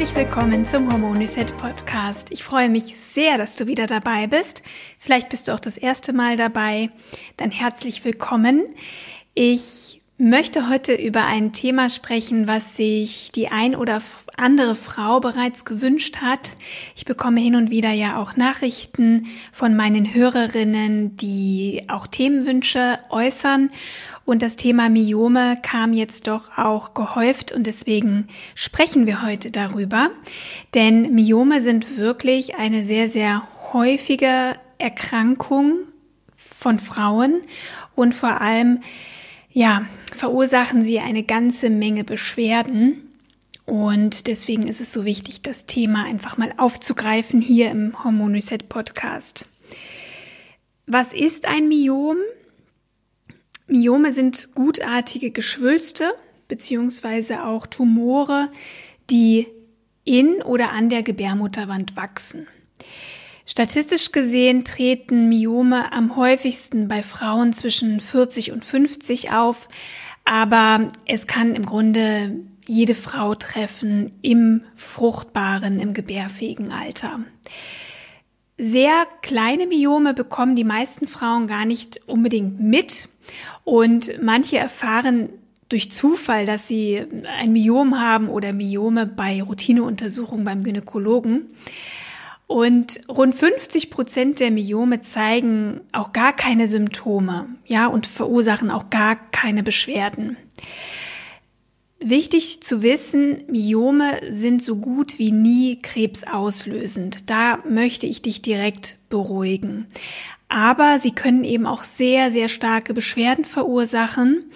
Herzlich willkommen zum Hormon Reset Podcast. Ich freue mich sehr, dass du wieder dabei bist. Vielleicht bist du auch das erste Mal dabei. Dann herzlich willkommen. Ich möchte heute über ein Thema sprechen, was sich die ein oder andere Frau bereits gewünscht hat. Ich bekomme hin und wieder ja auch Nachrichten von meinen Hörerinnen, die auch Themenwünsche äußern. Und das Thema Myome kam jetzt doch auch gehäuft und deswegen sprechen wir heute darüber. Denn Myome sind wirklich eine sehr, sehr häufige Erkrankung von Frauen und vor allem, ja, verursachen sie eine ganze Menge Beschwerden. Und deswegen ist es so wichtig, das Thema einfach mal aufzugreifen hier im Hormon Reset Podcast. Was ist ein Myom? Myome sind gutartige Geschwülste beziehungsweise auch Tumore, die in oder an der Gebärmutterwand wachsen. Statistisch gesehen treten Myome am häufigsten bei Frauen zwischen 40 und 50 auf, aber es kann im Grunde jede Frau treffen im fruchtbaren, im gebärfähigen Alter. Sehr kleine Myome bekommen die meisten Frauen gar nicht unbedingt mit und manche erfahren durch Zufall, dass sie ein Myom haben oder Myome bei Routineuntersuchungen beim Gynäkologen. Und rund 50 Prozent der Myome zeigen auch gar keine Symptome, ja, und verursachen auch gar keine Beschwerden. Wichtig zu wissen, Myome sind so gut wie nie krebsauslösend. Da möchte ich dich direkt beruhigen. Aber sie können eben auch sehr, sehr starke Beschwerden verursachen,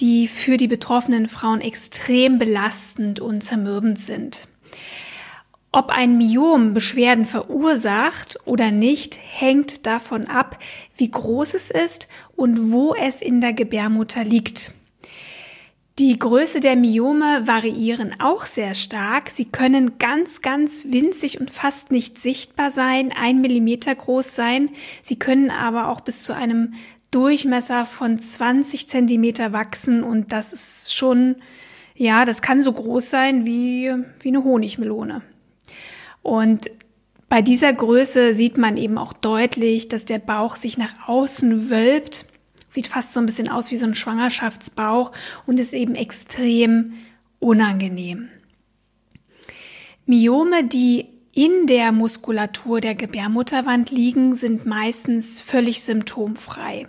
die für die betroffenen Frauen extrem belastend und zermürbend sind. Ob ein Myom Beschwerden verursacht oder nicht, hängt davon ab, wie groß es ist und wo es in der Gebärmutter liegt. Die Größe der Myome variieren auch sehr stark. Sie können ganz, ganz winzig und fast nicht sichtbar sein, ein Millimeter groß sein. Sie können aber auch bis zu einem Durchmesser von 20 Zentimeter wachsen und das ist schon, ja, das kann so groß sein wie, wie eine Honigmelone. Und bei dieser Größe sieht man eben auch deutlich, dass der Bauch sich nach außen wölbt Sieht fast so ein bisschen aus wie so ein Schwangerschaftsbauch und ist eben extrem unangenehm. Myome, die in der Muskulatur der Gebärmutterwand liegen, sind meistens völlig symptomfrei.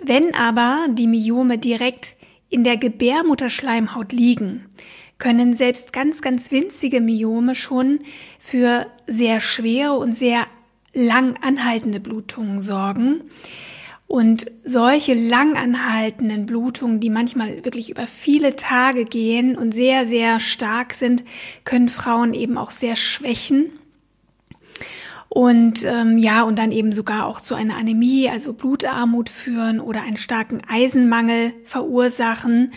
Wenn aber die Myome direkt in der Gebärmutterschleimhaut liegen, können selbst ganz, ganz winzige Myome schon für sehr schwere und sehr lang anhaltende Blutungen sorgen, und solche langanhaltenden Blutungen, die manchmal wirklich über viele Tage gehen und sehr, sehr stark sind, können Frauen eben auch sehr schwächen. Und ähm, ja, und dann eben sogar auch zu einer Anämie, also Blutarmut führen oder einen starken Eisenmangel verursachen.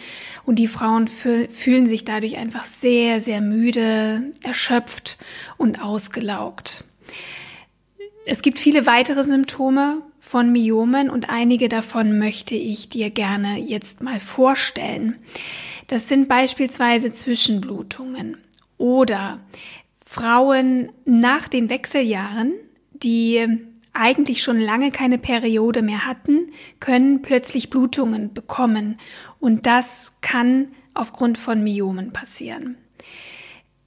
Und die Frauen fühlen sich dadurch einfach sehr, sehr müde, erschöpft und ausgelaugt. Es gibt viele weitere Symptome von Myomen und einige davon möchte ich dir gerne jetzt mal vorstellen. Das sind beispielsweise Zwischenblutungen oder Frauen nach den Wechseljahren, die eigentlich schon lange keine Periode mehr hatten, können plötzlich Blutungen bekommen und das kann aufgrund von Myomen passieren.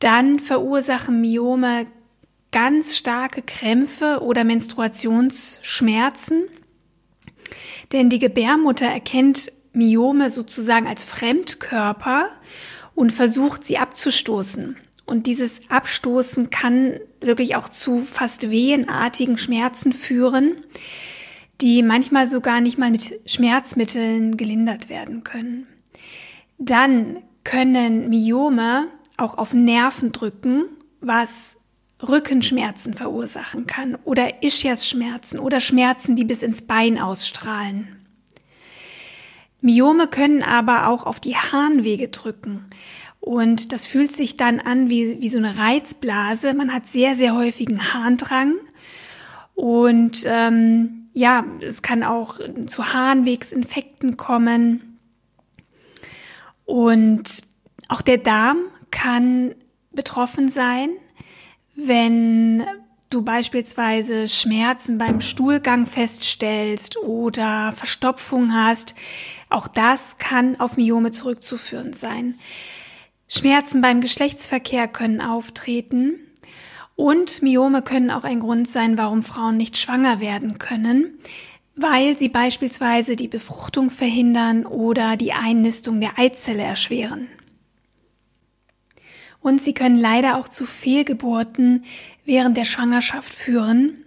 Dann verursachen Myome ganz starke Krämpfe oder Menstruationsschmerzen. Denn die Gebärmutter erkennt Myome sozusagen als Fremdkörper und versucht sie abzustoßen. Und dieses Abstoßen kann wirklich auch zu fast wehenartigen Schmerzen führen, die manchmal sogar nicht mal mit Schmerzmitteln gelindert werden können. Dann können Myome auch auf Nerven drücken, was Rückenschmerzen verursachen kann oder Ischiasschmerzen oder Schmerzen, die bis ins Bein ausstrahlen. Myome können aber auch auf die Harnwege drücken. Und das fühlt sich dann an wie, wie so eine Reizblase. Man hat sehr, sehr häufigen Harndrang. Und ähm, ja, es kann auch zu Harnwegsinfekten kommen. Und auch der Darm kann betroffen sein, wenn du beispielsweise Schmerzen beim Stuhlgang feststellst oder Verstopfung hast. Auch das kann auf Myome zurückzuführen sein. Schmerzen beim Geschlechtsverkehr können auftreten. Und Myome können auch ein Grund sein, warum Frauen nicht schwanger werden können, weil sie beispielsweise die Befruchtung verhindern oder die Einnistung der Eizelle erschweren. Und sie können leider auch zu Fehlgeburten während der Schwangerschaft führen,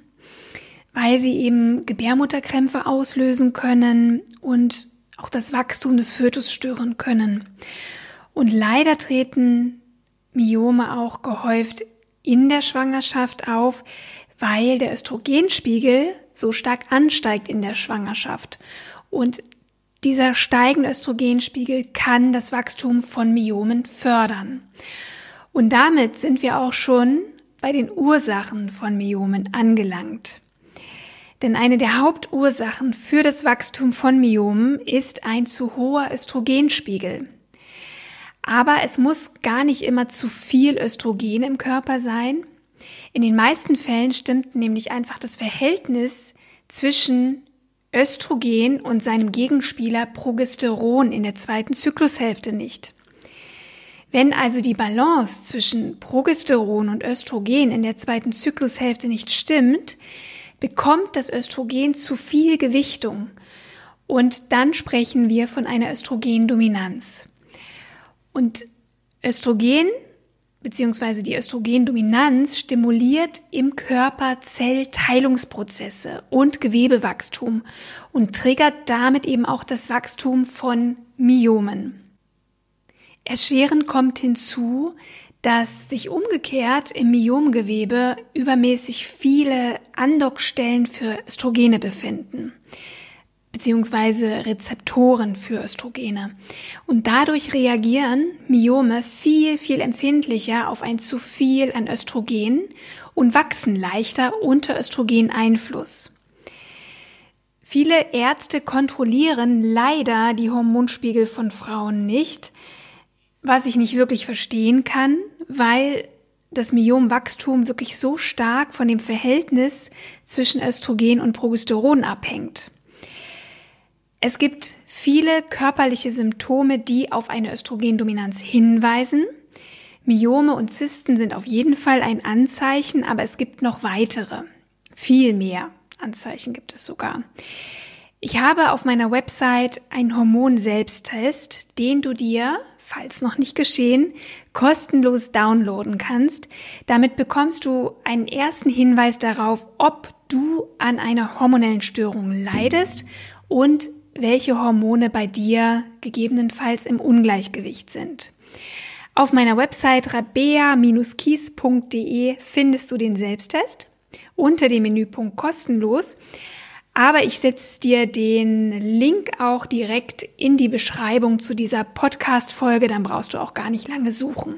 weil sie eben Gebärmutterkrämpfe auslösen können und auch das Wachstum des Fötus stören können. Und leider treten Myome auch gehäuft in der Schwangerschaft auf, weil der Östrogenspiegel so stark ansteigt in der Schwangerschaft. Und dieser steigende Östrogenspiegel kann das Wachstum von Myomen fördern. Und damit sind wir auch schon bei den Ursachen von Myomen angelangt. Denn eine der Hauptursachen für das Wachstum von Myomen ist ein zu hoher Östrogenspiegel. Aber es muss gar nicht immer zu viel Östrogen im Körper sein. In den meisten Fällen stimmt nämlich einfach das Verhältnis zwischen Östrogen und seinem Gegenspieler Progesteron in der zweiten Zyklushälfte nicht. Wenn also die Balance zwischen Progesteron und Östrogen in der zweiten Zyklushälfte nicht stimmt, bekommt das Östrogen zu viel Gewichtung und dann sprechen wir von einer Östrogendominanz. Und Östrogen bzw. die Östrogendominanz stimuliert im Körper Zellteilungsprozesse und Gewebewachstum und triggert damit eben auch das Wachstum von Myomen. Erschwerend kommt hinzu, dass sich umgekehrt im Myomgewebe übermäßig viele Andockstellen für Östrogene befinden beziehungsweise Rezeptoren für Östrogene. Und dadurch reagieren Myome viel, viel empfindlicher auf ein zu viel an Östrogen und wachsen leichter unter Östrogeneinfluss. Viele Ärzte kontrollieren leider die Hormonspiegel von Frauen nicht, was ich nicht wirklich verstehen kann, weil das Myomwachstum wirklich so stark von dem Verhältnis zwischen Östrogen und Progesteron abhängt. Es gibt viele körperliche Symptome, die auf eine Östrogendominanz hinweisen. Myome und Zysten sind auf jeden Fall ein Anzeichen, aber es gibt noch weitere. Viel mehr Anzeichen gibt es sogar. Ich habe auf meiner Website einen Hormon-Selbsttest, den du dir falls noch nicht geschehen, kostenlos downloaden kannst. Damit bekommst du einen ersten Hinweis darauf, ob du an einer hormonellen Störung leidest und welche Hormone bei dir gegebenenfalls im Ungleichgewicht sind. Auf meiner Website rabea-kies.de findest du den Selbsttest unter dem Menüpunkt kostenlos. Aber ich setze dir den Link auch direkt in die Beschreibung zu dieser Podcast-Folge, dann brauchst du auch gar nicht lange suchen.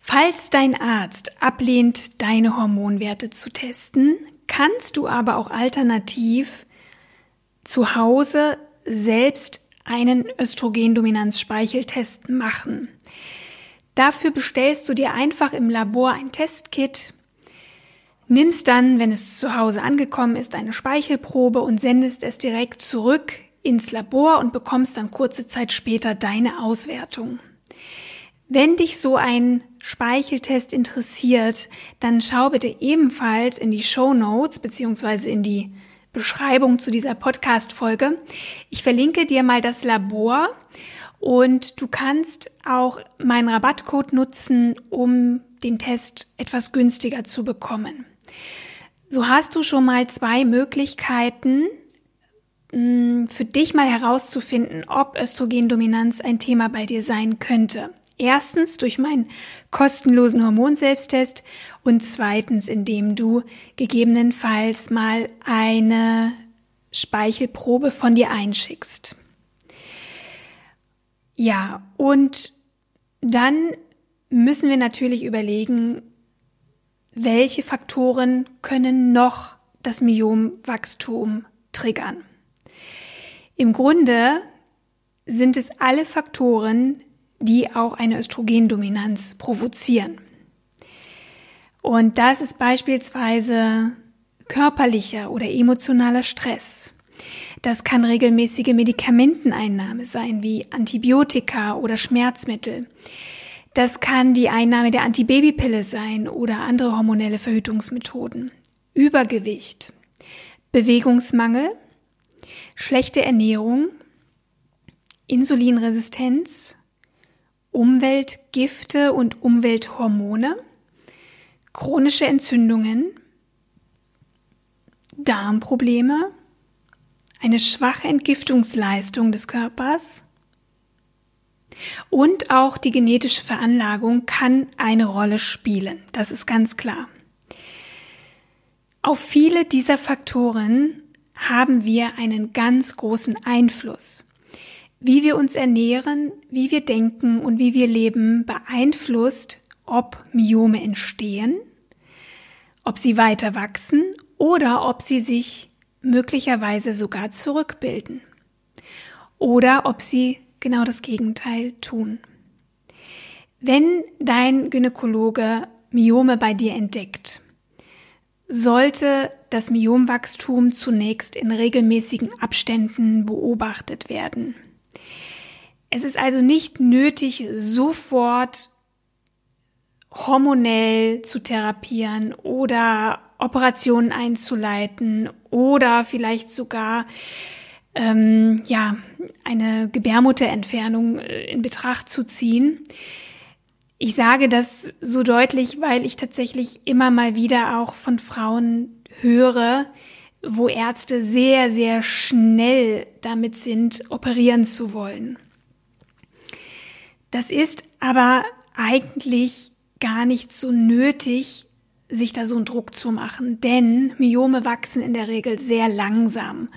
Falls dein Arzt ablehnt, deine Hormonwerte zu testen, kannst du aber auch alternativ zu Hause selbst einen Östrogendominanz-Speicheltest machen. Dafür bestellst du dir einfach im Labor ein Testkit, nimmst dann, wenn es zu Hause angekommen ist, eine Speichelprobe und sendest es direkt zurück ins Labor und bekommst dann kurze Zeit später deine Auswertung. Wenn dich so ein Speicheltest interessiert, dann schau bitte ebenfalls in die Show Notes beziehungsweise in die Beschreibung zu dieser Podcast-Folge. Ich verlinke dir mal das Labor und du kannst auch meinen Rabattcode nutzen, um den Test etwas günstiger zu bekommen. So hast du schon mal zwei Möglichkeiten, mm, für dich mal herauszufinden, ob Östrogendominanz ein Thema bei dir sein könnte. Erstens durch meinen kostenlosen Hormonselbsttest und zweitens, indem du gegebenenfalls mal eine Speichelprobe von dir einschickst. Ja, und dann müssen wir natürlich überlegen, welche Faktoren können noch das Myomwachstum triggern. Im Grunde sind es alle Faktoren, die auch eine Östrogendominanz provozieren. Und das ist beispielsweise körperlicher oder emotionaler Stress. Das kann regelmäßige Medikamenteneinnahme sein, wie Antibiotika oder Schmerzmittel. Das kann die Einnahme der Antibabypille sein oder andere hormonelle Verhütungsmethoden. Übergewicht, Bewegungsmangel, schlechte Ernährung, Insulinresistenz, Umweltgifte und Umwelthormone, chronische Entzündungen, Darmprobleme, eine schwache Entgiftungsleistung des Körpers und auch die genetische Veranlagung kann eine Rolle spielen. Das ist ganz klar. Auf viele dieser Faktoren haben wir einen ganz großen Einfluss. Wie wir uns ernähren, wie wir denken und wie wir leben beeinflusst, ob Myome entstehen, ob sie weiter wachsen oder ob sie sich möglicherweise sogar zurückbilden oder ob sie genau das Gegenteil tun. Wenn dein Gynäkologe Myome bei dir entdeckt, sollte das Myomwachstum zunächst in regelmäßigen Abständen beobachtet werden. Es ist also nicht nötig, sofort hormonell zu therapieren oder Operationen einzuleiten oder vielleicht sogar ähm, ja eine Gebärmutterentfernung äh, in Betracht zu ziehen. Ich sage das so deutlich, weil ich tatsächlich immer mal wieder auch von Frauen höre, wo Ärzte sehr, sehr schnell damit sind, operieren zu wollen. Das ist aber eigentlich gar nicht so nötig, sich da so einen Druck zu machen, denn Myome wachsen in der Regel sehr langsam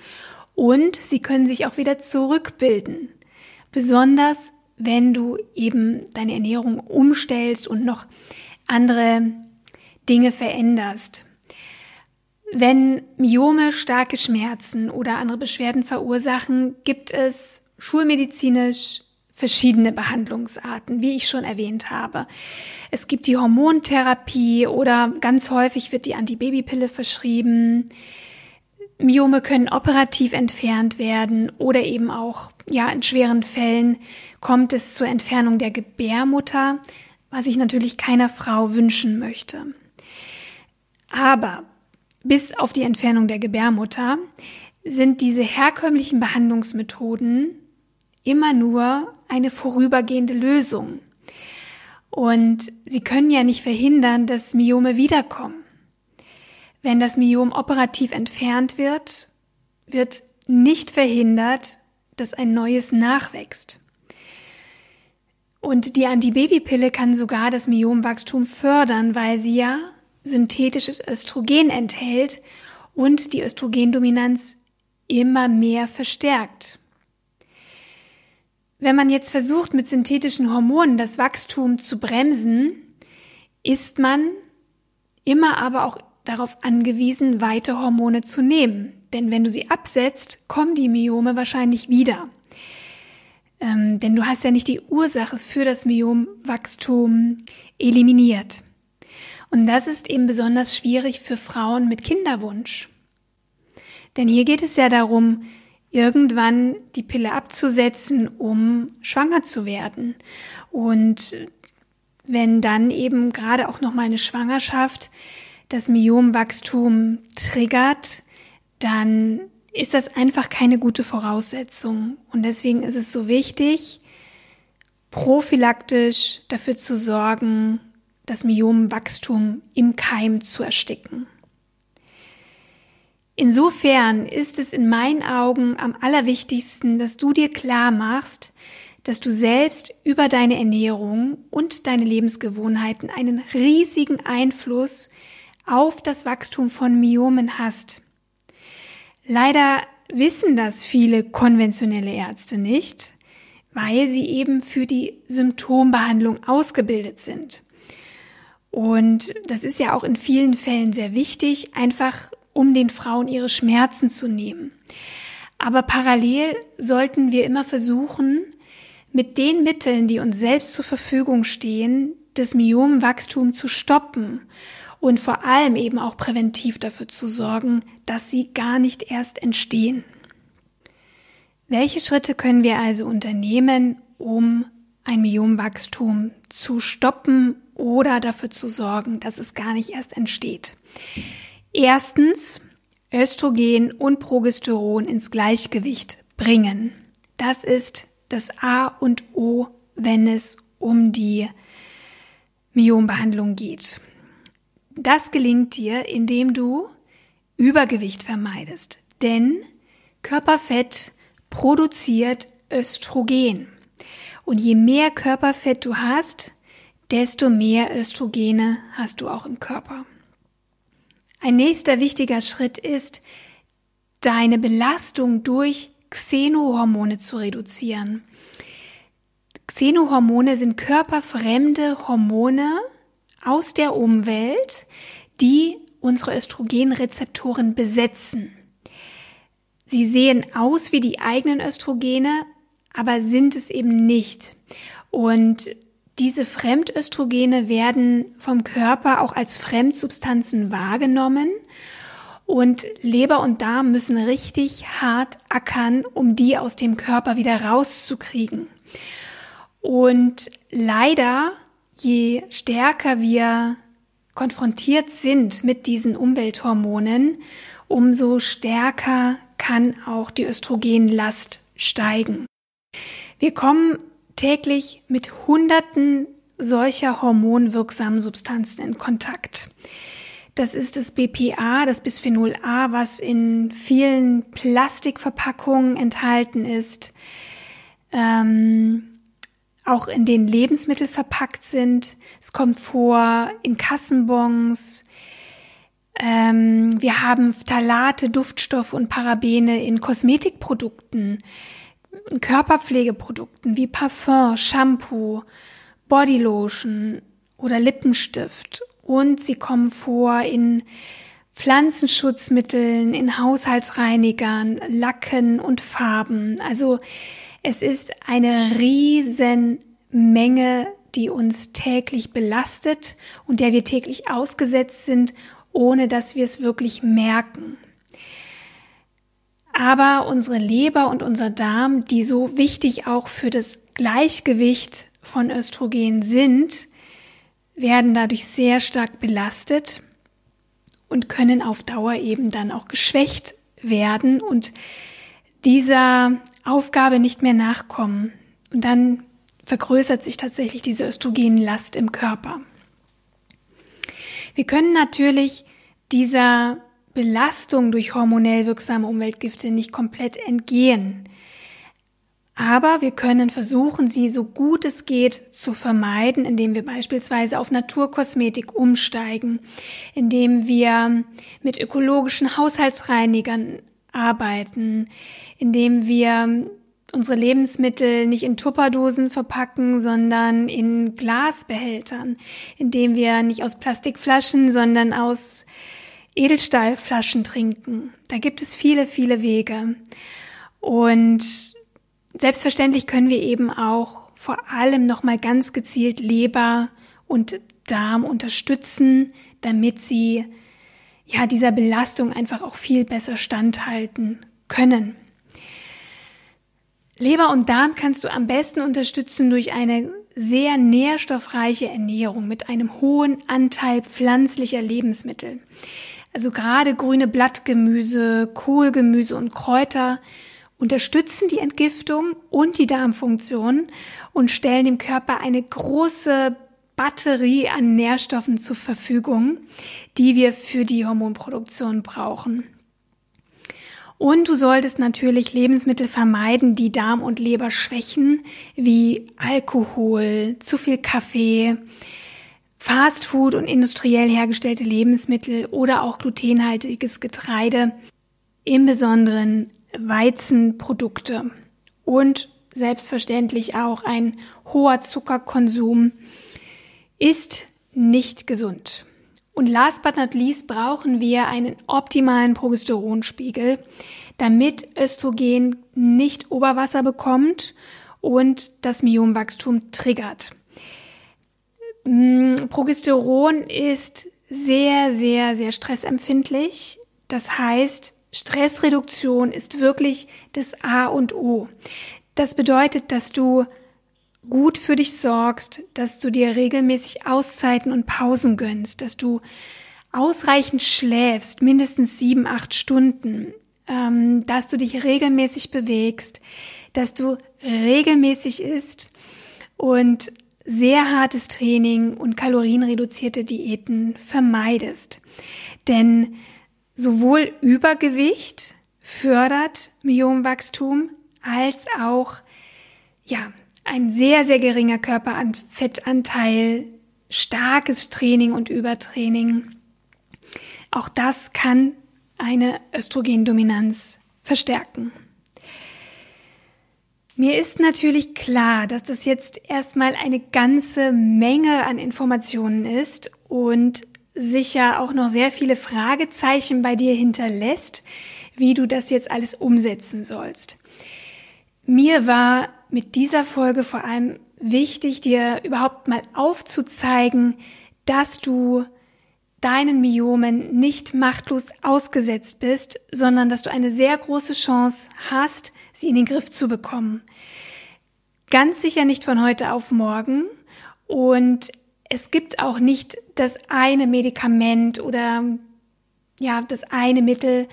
und sie können sich auch wieder zurückbilden. Besonders wenn du eben deine Ernährung umstellst und noch andere Dinge veränderst. Wenn Myome starke Schmerzen oder andere Beschwerden verursachen, gibt es schulmedizinisch verschiedene Behandlungsarten, wie ich schon erwähnt habe. Es gibt die Hormontherapie oder ganz häufig wird die Antibabypille verschrieben. Myome können operativ entfernt werden oder eben auch, ja, in schweren Fällen kommt es zur Entfernung der Gebärmutter, was ich natürlich keiner Frau wünschen möchte. Aber bis auf die Entfernung der Gebärmutter sind diese herkömmlichen Behandlungsmethoden immer nur eine vorübergehende Lösung. Und sie können ja nicht verhindern, dass Myome wiederkommen. Wenn das Myom operativ entfernt wird, wird nicht verhindert, dass ein neues nachwächst. Und die Antibabypille kann sogar das Myomwachstum fördern, weil sie ja synthetisches Östrogen enthält und die Östrogendominanz immer mehr verstärkt. Wenn man jetzt versucht, mit synthetischen Hormonen das Wachstum zu bremsen, ist man immer aber auch darauf angewiesen, weite Hormone zu nehmen. Denn wenn du sie absetzt, kommen die Myome wahrscheinlich wieder. Ähm, denn du hast ja nicht die Ursache für das Myomwachstum eliminiert. Und das ist eben besonders schwierig für Frauen mit Kinderwunsch. Denn hier geht es ja darum, irgendwann die Pille abzusetzen, um schwanger zu werden. Und wenn dann eben gerade auch noch mal eine Schwangerschaft das Myomwachstum triggert, dann ist das einfach keine gute Voraussetzung. Und deswegen ist es so wichtig, prophylaktisch dafür zu sorgen, das Myomwachstum im Keim zu ersticken. Insofern ist es in meinen Augen am allerwichtigsten, dass du dir klar machst, dass du selbst über deine Ernährung und deine Lebensgewohnheiten einen riesigen Einfluss auf das Wachstum von Myomen hast. Leider wissen das viele konventionelle Ärzte nicht, weil sie eben für die Symptombehandlung ausgebildet sind. Und das ist ja auch in vielen Fällen sehr wichtig, einfach um den Frauen ihre Schmerzen zu nehmen. Aber parallel sollten wir immer versuchen, mit den Mitteln, die uns selbst zur Verfügung stehen, das Myomwachstum zu stoppen und vor allem eben auch präventiv dafür zu sorgen, dass sie gar nicht erst entstehen. Welche Schritte können wir also unternehmen, um ein Myomwachstum zu stoppen oder dafür zu sorgen, dass es gar nicht erst entsteht? Erstens, Östrogen und Progesteron ins Gleichgewicht bringen. Das ist das A und O, wenn es um die Myombehandlung geht. Das gelingt dir, indem du Übergewicht vermeidest, denn Körperfett produziert Östrogen. Und je mehr Körperfett du hast, desto mehr Östrogene hast du auch im Körper. Ein nächster wichtiger Schritt ist, deine Belastung durch Xenohormone zu reduzieren. Xenohormone sind körperfremde Hormone aus der Umwelt, die unsere Östrogenrezeptoren besetzen. Sie sehen aus wie die eigenen Östrogene, aber sind es eben nicht. Und diese Fremdöstrogene werden vom Körper auch als Fremdsubstanzen wahrgenommen und Leber und Darm müssen richtig hart ackern, um die aus dem Körper wieder rauszukriegen. Und leider, je stärker wir konfrontiert sind mit diesen Umwelthormonen, umso stärker kann auch die Östrogenlast steigen. Wir kommen täglich mit Hunderten solcher hormonwirksamen Substanzen in Kontakt. Das ist das BPA, das Bisphenol A, was in vielen Plastikverpackungen enthalten ist, ähm, auch in den Lebensmitteln verpackt sind. Es kommt vor in Kassenbons. Ähm, wir haben Phthalate, Duftstoffe und Parabene in Kosmetikprodukten, in Körperpflegeprodukten wie Parfum, Shampoo, Bodylotion oder Lippenstift und sie kommen vor in Pflanzenschutzmitteln, in Haushaltsreinigern, Lacken und Farben. Also es ist eine riesen Menge, die uns täglich belastet und der wir täglich ausgesetzt sind, ohne dass wir es wirklich merken. Aber unsere Leber und unser Darm, die so wichtig auch für das Gleichgewicht von Östrogen sind, werden dadurch sehr stark belastet und können auf Dauer eben dann auch geschwächt werden und dieser Aufgabe nicht mehr nachkommen. Und dann vergrößert sich tatsächlich diese Östrogenlast im Körper. Wir können natürlich dieser Belastung durch hormonell wirksame Umweltgifte nicht komplett entgehen. Aber wir können versuchen, sie so gut es geht zu vermeiden, indem wir beispielsweise auf Naturkosmetik umsteigen, indem wir mit ökologischen Haushaltsreinigern arbeiten, indem wir unsere Lebensmittel nicht in Tupperdosen verpacken, sondern in Glasbehältern, indem wir nicht aus Plastikflaschen, sondern aus Edelstahlflaschen trinken. Da gibt es viele, viele Wege. Und Selbstverständlich können wir eben auch vor allem nochmal ganz gezielt Leber und Darm unterstützen, damit sie ja dieser Belastung einfach auch viel besser standhalten können. Leber und Darm kannst du am besten unterstützen durch eine sehr nährstoffreiche Ernährung mit einem hohen Anteil pflanzlicher Lebensmittel. Also gerade grüne Blattgemüse, Kohlgemüse und Kräuter unterstützen die Entgiftung und die Darmfunktion und stellen dem Körper eine große Batterie an Nährstoffen zur Verfügung, die wir für die Hormonproduktion brauchen. Und du solltest natürlich Lebensmittel vermeiden, die Darm und Leber schwächen, wie Alkohol, zu viel Kaffee, Fastfood und industriell hergestellte Lebensmittel oder auch glutenhaltiges Getreide, im Besonderen Weizenprodukte und selbstverständlich auch ein hoher Zuckerkonsum ist nicht gesund. Und last but not least brauchen wir einen optimalen Progesteronspiegel, damit Östrogen nicht Oberwasser bekommt und das Myomwachstum triggert. Mm, Progesteron ist sehr, sehr, sehr stressempfindlich. Das heißt, Stressreduktion ist wirklich das A und O. Das bedeutet, dass du gut für dich sorgst, dass du dir regelmäßig Auszeiten und Pausen gönnst, dass du ausreichend schläfst, mindestens sieben, acht Stunden, ähm, dass du dich regelmäßig bewegst, dass du regelmäßig isst und sehr hartes Training und kalorienreduzierte Diäten vermeidest. Denn sowohl Übergewicht fördert Myomwachstum als auch ja, ein sehr, sehr geringer Körperfettanteil, starkes Training und Übertraining. Auch das kann eine Östrogendominanz verstärken. Mir ist natürlich klar, dass das jetzt erstmal eine ganze Menge an Informationen ist und sicher auch noch sehr viele Fragezeichen bei dir hinterlässt, wie du das jetzt alles umsetzen sollst. Mir war mit dieser Folge vor allem wichtig, dir überhaupt mal aufzuzeigen, dass du deinen Myomen nicht machtlos ausgesetzt bist, sondern dass du eine sehr große Chance hast, sie in den Griff zu bekommen. Ganz sicher nicht von heute auf morgen und es gibt auch nicht das eine Medikament oder ja, das eine Mittel,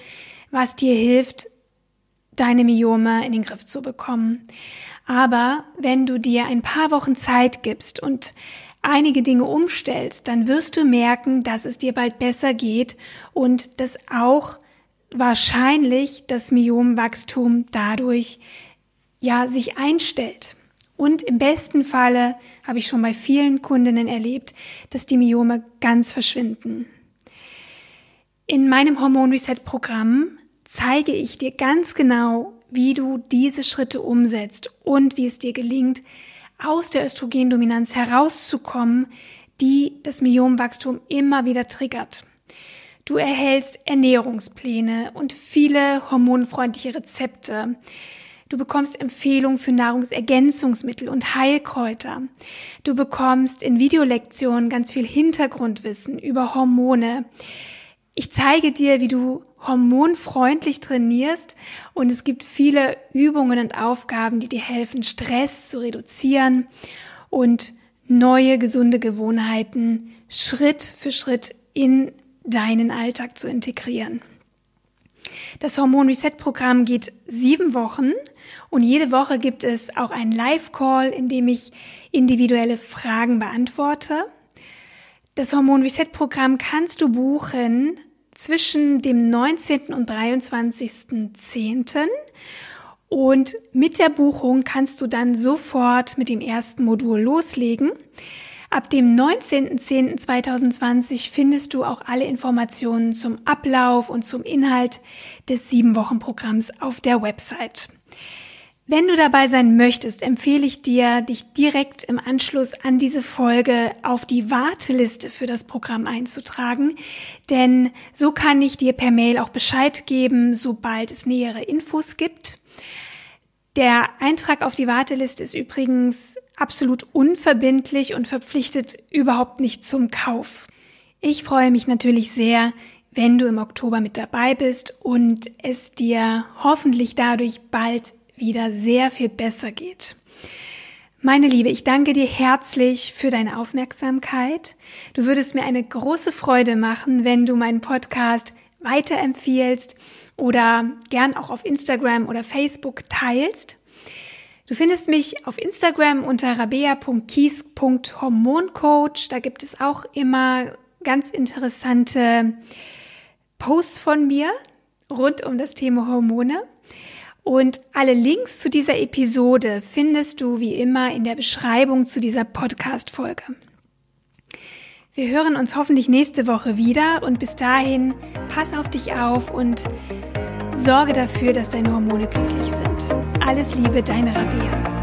was dir hilft, deine Myome in den Griff zu bekommen. Aber wenn du dir ein paar Wochen Zeit gibst und einige Dinge umstellst, dann wirst du merken, dass es dir bald besser geht und dass auch wahrscheinlich das Myomwachstum dadurch ja sich einstellt. Und im besten Falle habe ich schon bei vielen Kundinnen erlebt, dass die Myome ganz verschwinden. In meinem Hormon Reset Programm zeige ich dir ganz genau, wie du diese Schritte umsetzt und wie es dir gelingt, aus der Östrogendominanz herauszukommen, die das Myomwachstum immer wieder triggert. Du erhältst Ernährungspläne und viele hormonfreundliche Rezepte. Du bekommst Empfehlungen für Nahrungsergänzungsmittel und Heilkräuter. Du bekommst in Videolektionen ganz viel Hintergrundwissen über Hormone. Ich zeige dir, wie du hormonfreundlich trainierst und es gibt viele Übungen und Aufgaben, die dir helfen, Stress zu reduzieren und neue gesunde Gewohnheiten Schritt für Schritt in deinen Alltag zu integrieren. Das Hormon Reset Programm geht sieben Wochen und jede Woche gibt es auch einen Live-Call, in dem ich individuelle Fragen beantworte. Das Hormon Reset Programm kannst du buchen zwischen dem 19. und 23.10. Und mit der Buchung kannst du dann sofort mit dem ersten Modul loslegen. Ab dem 19.10.2020 findest du auch alle Informationen zum Ablauf und zum Inhalt des sieben Wochen Programms auf der Website. Wenn du dabei sein möchtest, empfehle ich dir, dich direkt im Anschluss an diese Folge auf die Warteliste für das Programm einzutragen, denn so kann ich dir per Mail auch Bescheid geben, sobald es nähere Infos gibt. Der Eintrag auf die Warteliste ist übrigens absolut unverbindlich und verpflichtet überhaupt nicht zum Kauf. Ich freue mich natürlich sehr, wenn du im Oktober mit dabei bist und es dir hoffentlich dadurch bald wieder sehr viel besser geht. Meine Liebe, ich danke dir herzlich für deine Aufmerksamkeit. Du würdest mir eine große Freude machen, wenn du meinen Podcast weiterempfiehlst oder gern auch auf Instagram oder Facebook teilst. Du findest mich auf Instagram unter rabea.kies.hormoncoach. Da gibt es auch immer ganz interessante Posts von mir rund um das Thema Hormone. Und alle Links zu dieser Episode findest du wie immer in der Beschreibung zu dieser Podcast-Folge. Wir hören uns hoffentlich nächste Woche wieder und bis dahin pass auf dich auf und sorge dafür, dass deine Hormone glücklich sind. Alles Liebe, deine Rabea.